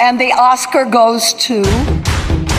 And the Oscar goes to...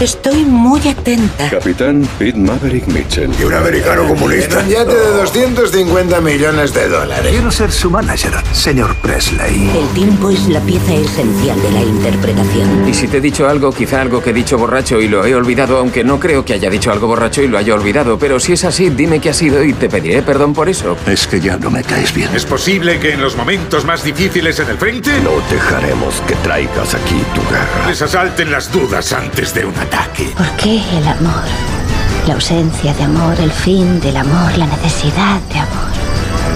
Estoy muy atenta. Capitán Pete Maverick Mitchell. Y un americano comunista. Un yate de 250 millones de dólares. Quiero ser su manager, señor Presley. El tiempo es la pieza esencial de la interpretación. Y si te he dicho algo, quizá algo que he dicho borracho y lo he olvidado, aunque no creo que haya dicho algo borracho y lo haya olvidado. Pero si es así, dime qué ha sido y te pediré perdón por eso. Es que ya no me caes bien. ¿Es posible que en los momentos más difíciles en el frente No dejaremos que traigas aquí tu guerra. les asalten las dudas antes de un ataque? ¿Por qué el amor? La ausencia de amor, el fin del amor, la necesidad de amor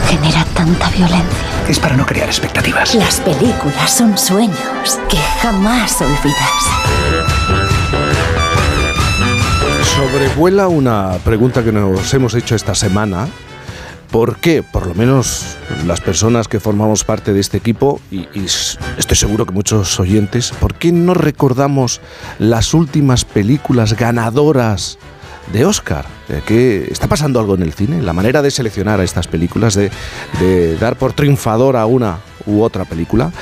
genera tanta violencia. Es para no crear expectativas. Las películas son sueños que jamás olvidas. Sobrevuela una pregunta que nos hemos hecho esta semana. ¿Por qué, por lo menos las personas que formamos parte de este equipo, y, estoy seguro que muchos oyentes, ¿por qué no recordamos las últimas películas ganadoras de Oscar? Eh, ¿Que está pasando algo en el cine? La manera de seleccionar a estas películas, de, de dar por triunfadora una u otra película,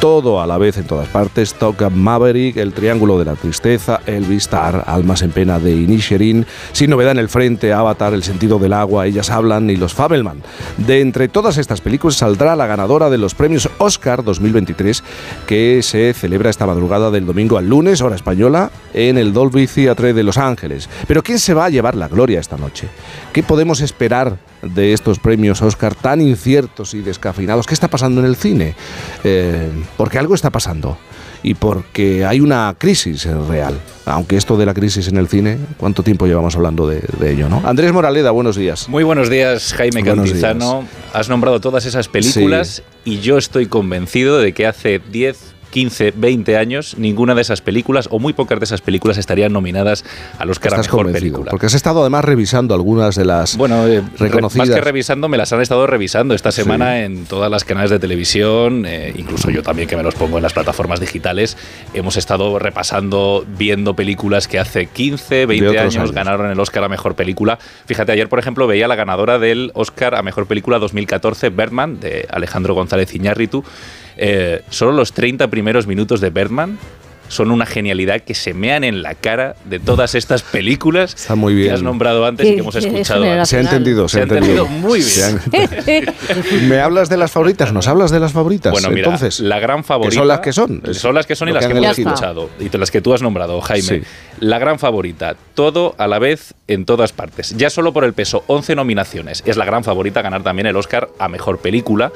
todo a la vez en todas partes, Top Gun Maverick, El Triángulo de la Tristeza, Elvis, Tar, Almas en Pena de Inisherin, Sin Novedad en el Frente, Avatar, El Sentido del Agua, Ellas Hablan y Los Fabelman. De entre todas estas películas saldrá la ganadora de los premios Oscar 2023 que se celebra esta madrugada del domingo al lunes, hora española, en el Dolby Theatre de Los Ángeles. Pero ¿quién se va a llevar la gloria esta noche? ¿Qué podemos esperar de estos premios Oscar tan inciertos y descafeinados? ¿Qué está pasando en el cine? Eh, porque algo está pasando y porque hay una crisis real. Aunque esto de la crisis en el cine, ¿cuánto tiempo llevamos hablando de, de ello? ¿no? Andrés Moraleda, buenos días. Muy buenos días, Jaime Buenos Cantizano. Has nombrado todas esas películas y yo estoy convencido de que hace 10, 15, 20 años ninguna de esas películas o muy pocas de esas películas estarían nominadas al Oscar a Estás Mejor convencido, Película. porque has estado además revisando algunas de las Bueno, eh, re- reconocidas. más que revisando, me las han estado revisando esta Sí. semana en todas las canales de televisión, eh, incluso yo también que me los pongo en las plataformas digitales. Hemos estado repasando, viendo películas que hace 15, 20 otros años, años. ganaron el Oscar a Mejor Película. Fíjate, ayer, por ejemplo, veía la ganadora del Oscar a Mejor Película 2014, Birdman, de Alejandro González Iñárritu. Eh, solo los 30 primeros minutos de Birdman son una genialidad que se mean en la cara de todas estas películas Está muy que has nombrado antes y que hemos escuchado. generacional. Se ha entendido, se, Se ha entendido muy bien. ¿Me hablas de las favoritas? ¿Nos hablas de las favoritas? Bueno, mira, Entonces, la gran favorita. que son las que son. Es Son las que son y las que hemos elegido. escuchado. Y las que tú has nombrado, Jaime. Sí. La gran favorita. Todo a la vez en todas partes. Ya solo por el peso, 11 nominaciones. Es la gran favorita ganar también el Oscar a mejor película.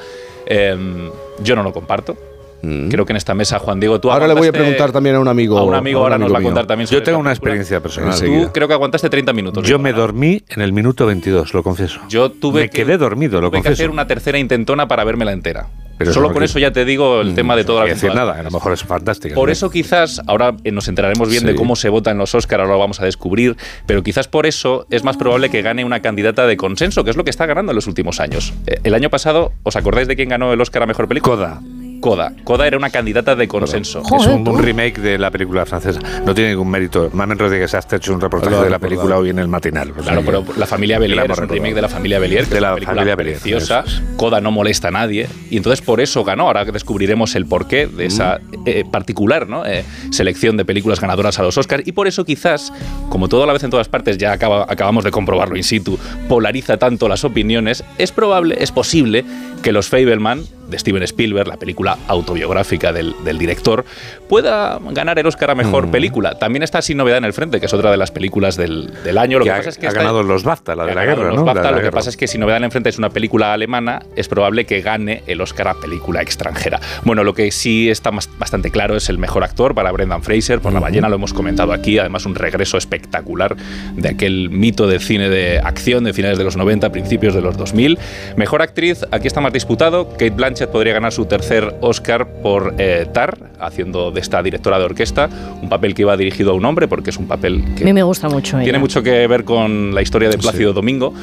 Em, yo no lo comparto. Mm. Creo que en esta mesa, Juan Diego, tú Ahora le voy a preguntar también a un amigo. A un amigo ahora nos va a mío. contar también sobre Yo tengo una experiencia personal. Tú creo que aguantaste 30 minutos. Yo me ¿verdad? dormí en el minuto 22, lo confieso. Yo tuve me que- quedé dormido, lo Tuve que confieso. hacer una tercera intentona para vérmela entera. Pero Solo no eso ya te digo el tema de No las quiero decir nada, a lo mejor es fantástica. Por ¿no? eso quizás, ahora eh, nos enteraremos bien de cómo se vota en los Oscar, ahora lo vamos a descubrir, pero quizás por eso es más probable que gane una candidata de consenso, que es lo que está ganando en los últimos años. Eh, El año pasado, ¿os acordáis de quién ganó el Oscar a Mejor Película? Coda. Coda. Coda era una candidata de consenso. Es un, remake de la película francesa. No tiene ningún mérito. Mamen Rodríguez ha hecho un reportaje de la película hoy en el matinal. O sea Claro, pero La familia Belier es un remake de La familia Belier, que De es la una película familia Belier, preciosa. eso Coda no molesta a nadie y entonces por eso ganó. Ahora que descubriremos el porqué de esa eh, particular ¿no? Eh, selección de películas ganadoras a los Oscars y por eso quizás, como todo a la vez en todas partes, ya acaba- acabamos de comprobarlo in situ, polariza tanto las opiniones, es probable, es posible que los Fableman de Steven Spielberg, la película autobiográfica del, del director, pueda ganar el Oscar a mejor película. También está Sin Novedad en el Frente, que es otra de las películas del, del año. Lo que que, ha, pasa es que ha ganado los BAFTA, la de la guerra, los ¿no? BAFTA, La de la lo que guerra. pasa es que si Novedad en el Frente es una película alemana, es probable que gane el Oscar a película extranjera. Bueno, lo que sí está más- bastante claro es el mejor actor para Brendan Fraser por La ballena, lo hemos comentado aquí, además un regreso espectacular de aquel mito del cine de acción de finales de los 90, principios de los 2000. Mejor actriz, aquí está más disputado, Kate Blanchett podría ganar su tercer Oscar por eh, Tar, haciendo de esta directora de orquesta, un papel que iba dirigido a un hombre porque es un papel A que mí me gusta mucho. tiene ella. mucho que ver con la historia de Plácido Domingo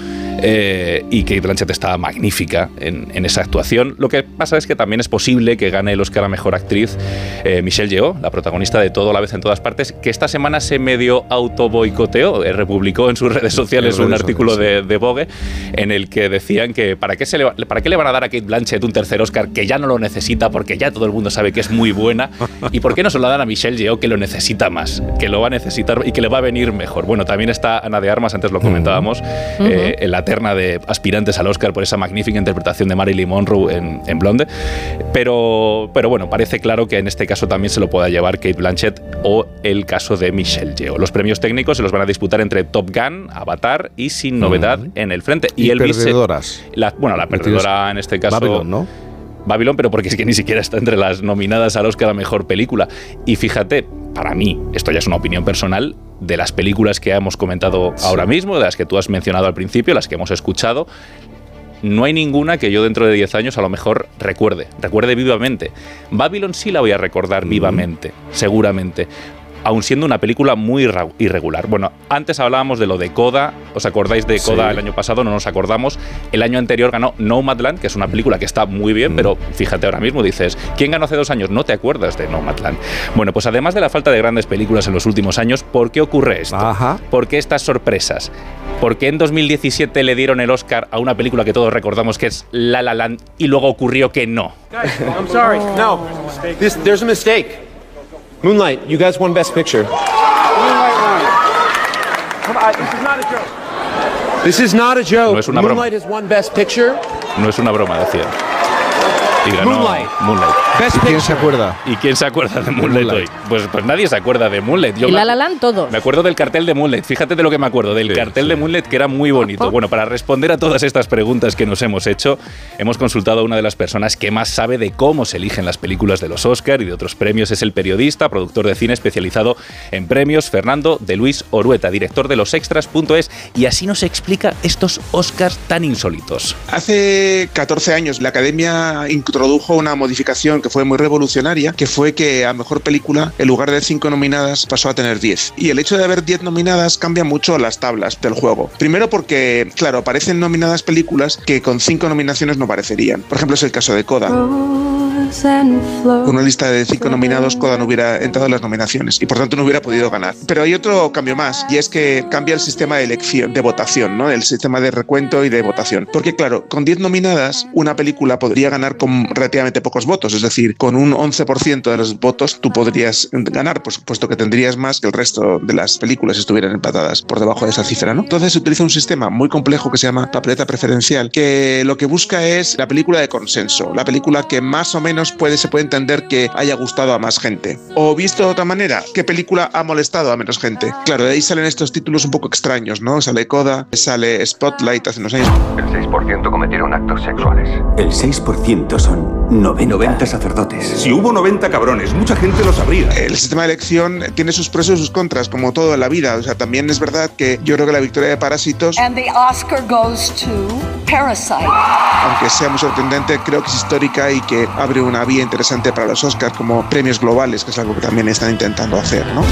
eh, y Kate Blanchett está magnífica en, en esa actuación. Lo que pasa es que también es posible que gane el Oscar a Mejor Actriz eh, Michelle Yeoh, la protagonista de Todo a la vez en todas partes, que esta semana se medio auto boicoteó, eh, republicó en sus redes sociales un redes artículo sociales, de, de Vogue en el que decían que ¿para qué, se le, va- ¿para qué le van a dar a Kate Blanchett un tercer Oscar, que ya no lo necesita porque ya todo el mundo sabe que es muy buena. ¿Y por qué no se lo dan a Michelle Yeoh, que lo necesita más, que lo va a necesitar y que le va a venir mejor? Bueno, también está Ana de Armas, antes lo comentábamos, eh, en la terna de aspirantes al Oscar por esa magnífica interpretación de Marilyn Monroe en, en Blonde. Pero, pero bueno, parece claro que en este caso también se lo pueda llevar Kate Blanchett o el caso de Michelle Yeoh. Los premios técnicos se los van a disputar entre Top Gun, Avatar y Sin Novedad en el frente. Y, el vice- la- bueno, la perdedora en este caso. Babylon, ¿no? Babylon, pero porque es que ni siquiera está entre las nominadas al Oscar a Mejor Película. Y fíjate, para mí, esto ya es una opinión personal, de las películas que hemos comentado ahora mismo, de las que tú has mencionado al principio, las que hemos escuchado, no hay ninguna que yo dentro de 10 años a lo mejor recuerde, recuerde vivamente. Babylon sí la voy a recordar vivamente, seguramente. Aun siendo una película muy irregular. Bueno, antes hablábamos de lo de Coda. ¿Os acordáis de Coda Sí. el año pasado? No nos acordamos. El año anterior ganó Nomadland, que es una película que está muy bien, pero fíjate ahora mismo, dices, ¿quién ganó hace dos años? No te acuerdas de Nomadland. Bueno, pues además de la falta de grandes películas en los últimos años, ¿por qué ocurre esto? Ajá. ¿Por qué estas sorpresas? ¿Por qué en 2017 le dieron el Oscar a una película que todos recordamos que es La La Land y luego ocurrió que no? I'm sorry. No. This, there's a mistake. Moonlight, you guys won Best Picture. This is not a joke. No es una broma. Moonlight has won Best Picture. No es una broma, decía. Y ganó Moonlight. Moonlight. Best ¿Y quién se acuerda? ¿Y quién se acuerda de Moonlight, Moonlight. hoy? Pues, pues nadie se acuerda de Moonlight. Yo Y La La Land todos. Me acuerdo del cartel de Moonlight. Fíjate de lo que me acuerdo, del Sí, cartel sí. de Moonlight que era muy bonito. Bueno, para responder a todas estas preguntas que nos hemos hecho, hemos consultado a una de las personas que más sabe de cómo se eligen las películas de los Oscar y de otros premios. Es el periodista, productor de cine especializado en premios, Fernando de Luis Orueta, director de losextras.es. Y así nos explica estos Oscars tan insólitos. Hace 14 años la Academia introdujo una modificación que fue muy revolucionaria, que fue que a Mejor Película, en lugar de 5 nominadas, pasó a tener 10. Y el hecho de haber 10 nominadas cambia mucho las tablas del juego. Primero porque, claro, aparecen nominadas películas que con 5 nominaciones no aparecerían. Por ejemplo, es el caso de Coda. Con una lista de 5 nominados, Coda no hubiera entrado en las nominaciones y por tanto no hubiera podido ganar. Pero hay otro cambio más y es que cambia el sistema de elección, de votación, ¿no? El sistema de recuento y de votación. Porque claro, con 10 nominadas, una película podría ganar con relativamente pocos votos, es decir, con un 11% de los votos tú podrías ganar, pues, puesto que tendrías más que el resto de las películas si estuvieran empatadas por debajo de esa cifra, ¿no? Entonces se utiliza un sistema muy complejo que se llama papeleta preferencial, que lo que busca es la película de consenso, la película que más o menos puede, se puede entender que haya gustado a más gente. O visto de otra manera, ¿qué película ha molestado a menos gente? Claro, de ahí salen estos títulos un poco extraños, ¿no? Sale Coda, sale Spotlight hace unos años. El 6% cometieron actos sexuales. El 6% son 90, sacerdotes. Si hubo 90 cabrones, mucha gente lo sabría. El sistema de elección tiene sus pros y sus contras, como todo en la vida. O sea, también es verdad que yo creo que la victoria de Parásitos, And the Oscar goes to Parasite. aunque sea muy sorprendente, creo que es histórica y que abre una vía interesante para los Oscars como premios globales, que es algo que también están intentando hacer, ¿no?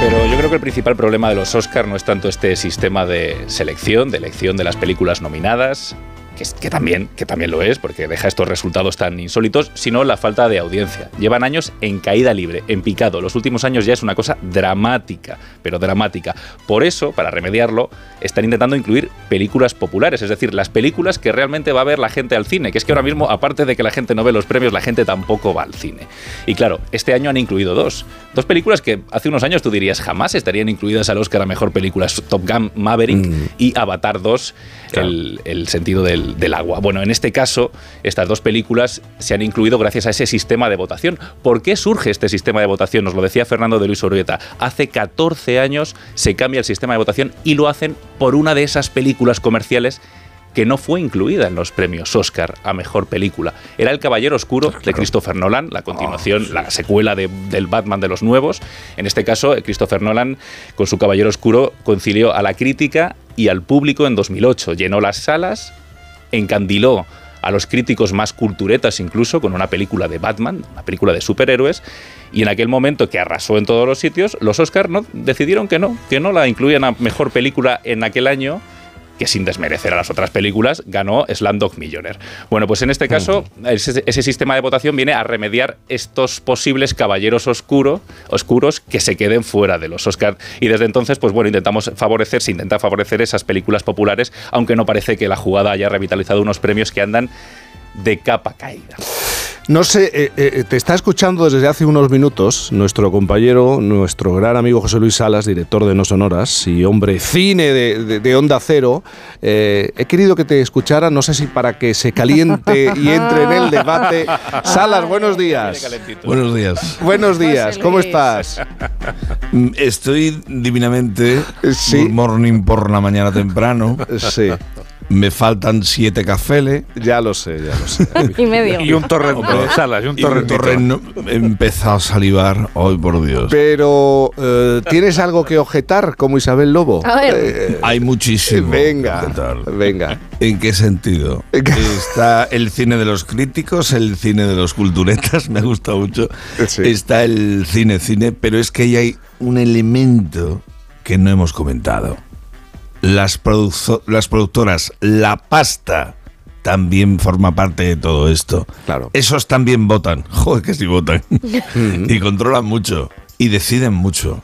Pero yo creo que el principal problema de los Oscar no es tanto este sistema de selección, de elección de las películas nominadas, que, es- que también, que también lo es, porque deja estos resultados tan insólitos, sino la falta de audiencia. Llevan años en caída libre, en picado. Los últimos años ya es una cosa dramática, pero dramática. Por eso, para remediarlo, están intentando incluir películas populares, es decir, las películas que realmente va a ver la gente al cine, que es que ahora mismo, aparte de que la gente no ve los premios, la gente tampoco va al cine. Y claro, este año han incluido dos. Dos películas que hace unos años tú dirías jamás estarían incluidas al Oscar a Mejor Película. Top Gun Maverick y Avatar 2, el, sentido del, del agua. Bueno, en este caso, estas dos películas se han incluido gracias a ese sistema de votación. ¿Por qué surge este sistema de votación? Nos lo decía Fernando de Luis Orbieta. Hace 14 años se cambia el sistema de votación y lo hacen por una de esas películas comerciales que no fue incluida en los premios Oscar a mejor película. Era El Caballero Oscuro de Christopher Nolan, la continuación, la secuela de- del Batman de los nuevos. En este caso, Christopher Nolan, con su Caballero Oscuro, concilió a la crítica y al público en 2008. Llenó las salas, encandiló a los críticos más culturetas incluso con una película de Batman, una película de superhéroes, y en aquel momento que arrasó en todos los sitios, los Oscars no, decidieron que no, que no la incluían a mejor película en aquel año que sin desmerecer a las otras películas, ganó Slumdog Millionaire. Bueno, pues en este caso, ese, ese sistema de votación viene a remediar estos posibles caballeros oscuro, oscuros que se queden fuera de los Oscars. Y desde entonces, pues bueno, intentamos favorecer, se intenta favorecer esas películas populares, aunque no parece que la jugada haya revitalizado unos premios que andan de capa caída. No sé, eh, eh, te está escuchando desde hace unos minutos nuestro compañero, nuestro gran amigo José Luis Salas, director de No Sonoras y hombre cine de, de- de Onda Cero. Eh, he querido que te escuchara, no sé si para que se caliente y entre en el debate. Salas, buenos días. Buenos días. Buenos días, ¿cómo estás? Mm, Estoy divinamente. Sí. Good morning por la mañana temprano. Sí. Me faltan siete cafeles. Ya lo sé, ya lo sé. Y medio. Y un torrento, Salas, y un Y un torrentito. torreno- He empezado a salivar. Hoy, por Dios. Pero, eh, ¿tienes algo que objetar como Isabel Lobo? A ver. Eh, Hay muchísimo. venga, venga. ¿En qué sentido? Está el cine de los críticos, el cine de los culturetas, me gusta mucho. Sí. Está el cine cine, pero es que ahí hay un elemento que no hemos comentado. Las, produzo- las productoras, la pasta también forma parte de todo esto. Claro. Esos también votan. Joder, que sí votan. y controlan mucho. Y deciden mucho.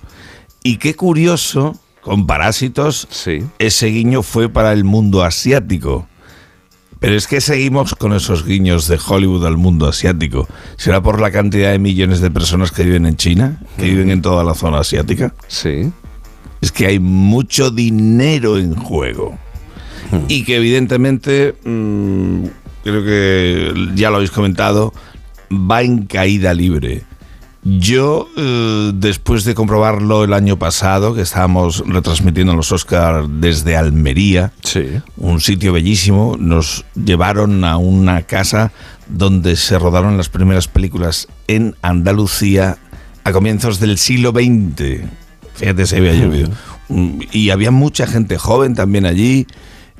Y qué curioso, con Parásitos, Sí. ese guiño fue para el mundo asiático. Pero es que seguimos con esos guiños de Hollywood al mundo asiático. ¿Será por la cantidad de millones de personas que viven en China? ¿Que viven en toda la zona asiática? Sí. Es que hay mucho dinero en juego. Y que evidentemente, mm, creo que ya lo habéis comentado, va en caída libre. Yo, eh, después de comprobarlo el año pasado, que estábamos retransmitiendo los Oscars desde Almería, Sí. un sitio bellísimo, nos llevaron a una casa donde se rodaron las primeras películas en Andalucía a comienzos del siglo XX. Fíjate, se había llovido. Mm, Y había mucha gente joven también allí,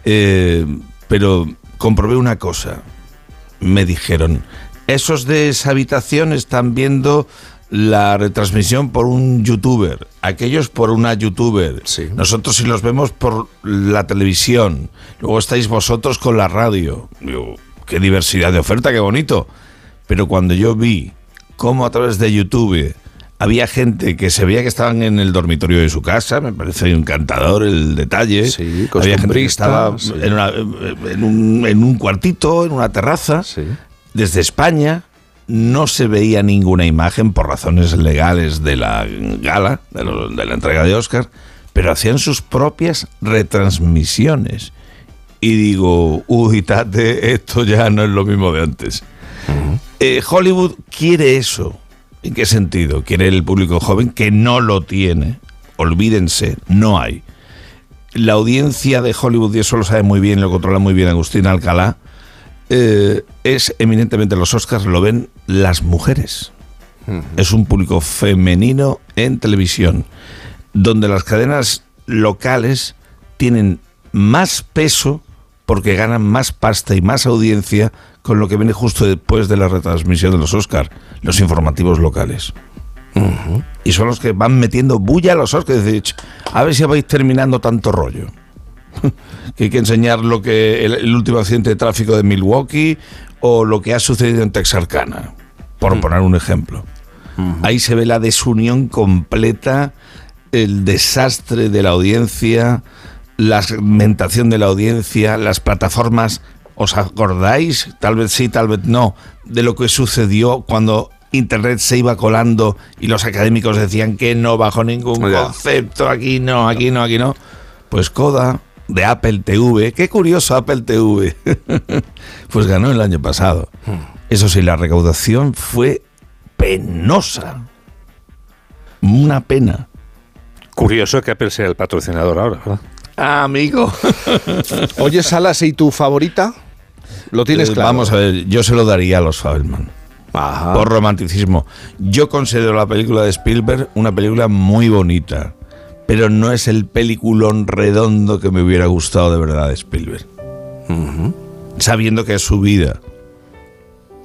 eh, pero comprobé una cosa. Me dijeron, esos de esa habitación están viendo la retransmisión por un youtuber, aquellos por una youtuber. Sí. Nosotros si los vemos por la televisión, luego estáis vosotros con la radio. Digo, qué diversidad de oferta, qué bonito. Pero cuando yo vi cómo a través de YouTube había gente que se veía que estaban en el dormitorio de su casa, me parece encantador el detalle. Sí, había gente que estaba sí. en, una- en un, en un cuartito, en una terraza, Sí. desde España. No se veía ninguna imagen por razones legales de la gala, de, lo- de la entrega de Oscar, pero hacían sus propias retransmisiones. Y digo, uy, tate, esto ya no es lo mismo de antes. Eh, Hollywood quiere eso. ¿En qué sentido? Quiere el público joven que no lo tiene. Olvídense, no hay. La audiencia de Hollywood, y eso lo sabe muy bien, lo controla muy bien Agustín Alcalá, eh, es eminentemente los Oscars lo ven las mujeres. Es un público femenino en televisión, donde las cadenas locales tienen más peso porque ganan más pasta y más audiencia con lo que viene justo después de la retransmisión de los Oscars, los informativos locales. Y son los que van metiendo bulla a los Oscars. Decir, "Ch, a ver si vais terminando tanto rollo. que hay que enseñar lo que el, el último accidente de tráfico de Milwaukee o lo que ha sucedido en Texarkana, por poner un ejemplo. Ahí se ve la desunión completa, el desastre de la audiencia, la segmentación de la audiencia, las plataformas. ¿Os acordáis? Tal vez sí, tal vez no, de lo que sucedió cuando Internet se iba colando y los académicos decían que no bajo ningún concepto, aquí no, aquí no, aquí no. Pues Coda de Apple TV, qué curioso Apple TV, pues ganó el año pasado. Eso sí, la recaudación fue penosa. Una pena. Curioso que Apple sea el patrocinador ahora, ¿verdad? Ah, amigo. Oye, Salas, ¿y tu favorita? ¿Lo tienes Eh, claro? Vamos a ver, yo se lo daría a los Fabelman. Ajá. Por romanticismo. Yo considero la película de Spielberg una película muy bonita, pero no es el peliculón redondo que me hubiera gustado de verdad de Spielberg. Sabiendo que es su vida.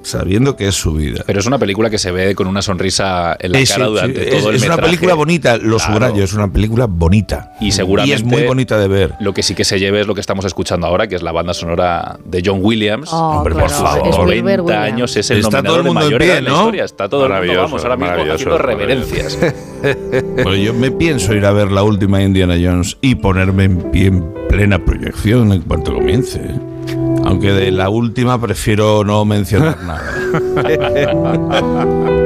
Sabiendo que es su vida. Pero es una película que se ve con una sonrisa en la Eh, sí, cara sí, durante es, todo el es una metraje. película bonita, lo Claro. subrayo, es una película bonita. Y seguramente Y es muy bonita de ver. Lo que sí que se lleve es lo que estamos escuchando ahora, que es la banda sonora de John Williams. Oh, Hombre, claro, por favor. Spielberg, 90 Williams. años es el Está nominador todo el mundo de en pie, la ¿no? historia. Está todo el mundo, vamos, ahora mismo haciendo reverencias. Bueno, yo me pienso ir a ver la última Indiana Jones y ponerme en pie en plena proyección en cuanto comience. Aunque de la última prefiero no mencionar nada.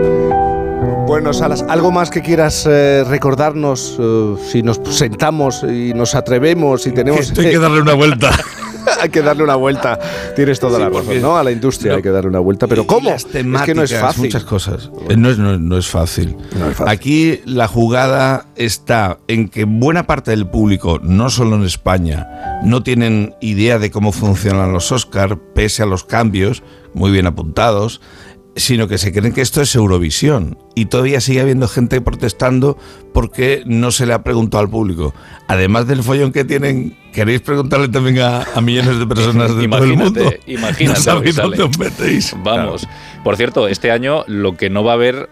Bueno, Salas, ¿algo más que quieras eh, recordarnos eh, si nos sentamos y nos atrevemos y tenemos... Esto hay que darle una vuelta. hay que darle una vuelta. Tienes toda Sí, la razón, ¿no? A la industria No. hay que darle una vuelta. Pero ¿cómo? Es que no es fácil. Muchas cosas. Eh, No es, no, no es fácil. Aquí la jugada está en que buena parte del público, no solo en España, no tienen idea de cómo funcionan los Oscar, pese a los cambios, muy bien apuntados, sino que se creen que esto es Eurovisión. Y todavía sigue habiendo gente protestando porque no se le ha preguntado al público. Además del follón que tienen, ¿queréis preguntarle también a, a millones de personas de todo el mundo? Imagínate, imagínate No sabéis dónde os metéis. Vamos. Por cierto, este año lo que no va a haber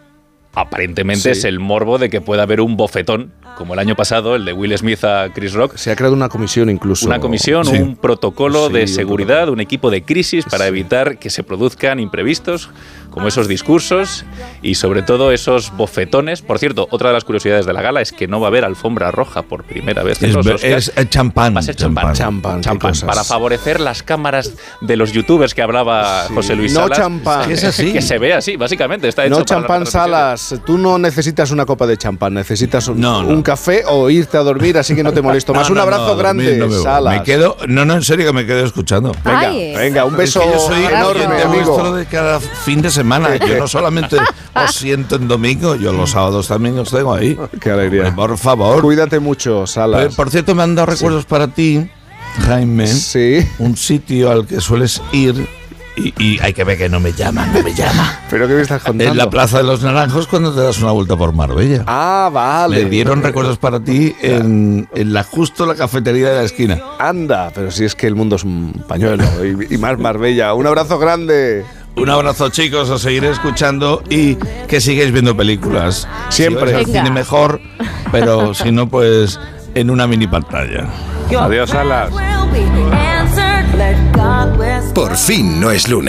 aparentemente Sí. es el morbo de que pueda haber un bofetón, como el año pasado, el de Will Smith a Chris Rock. Se ha creado una comisión incluso. Una comisión, Sí. un protocolo Sí, de seguridad, un equipo de crisis para evitar que se produzcan imprevistos como esos discursos y sobre todo esos bofetones. Por cierto, otra de las curiosidades de la gala es que no va a haber alfombra roja por primera vez en Es, los Oscars. es, eh, champán. Va a ser champán. Champán, Champán, para favorecer las cámaras de los youtubers que hablaba José Luis No Salas. champán. Que, Es así. que se vea así, básicamente. Está hecho No para champán salas, tú no necesitas una copa de champán, necesitas un, un café o irte a dormir, así que no te molesto más. No, un no, abrazo no, grande, dormir no. Salas. Me quedo, no, no, en serio que me quedo escuchando. Venga, venga, un beso Es que yo soy enorme, amigo. de cada fin de semana. Yo no solamente os siento en domingo, yo los sábados también os tengo ahí. Qué alegría. Por favor. Cuídate mucho, Salas. Eh, Por cierto, me han dado recuerdos para ti, Jaime. Sí. Un sitio al que sueles ir y, y hay que ver que no me llama, no me llama. ¿Pero qué me estás contando? En la Plaza de los Naranjos cuando te das una vuelta por Marbella. Ah, vale. Me dieron recuerdos para ti en, en la justo la cafetería de la esquina. Anda, pero si es que el mundo es un pañuelo y, y más Marbella. Un abrazo grande. Un abrazo chicos, os seguiré escuchando y que sigáis viendo películas. Siempre. Si al cine mejor, pero si no, pues en una mini pantalla. Adiós, Salas. Por fin no es lunes.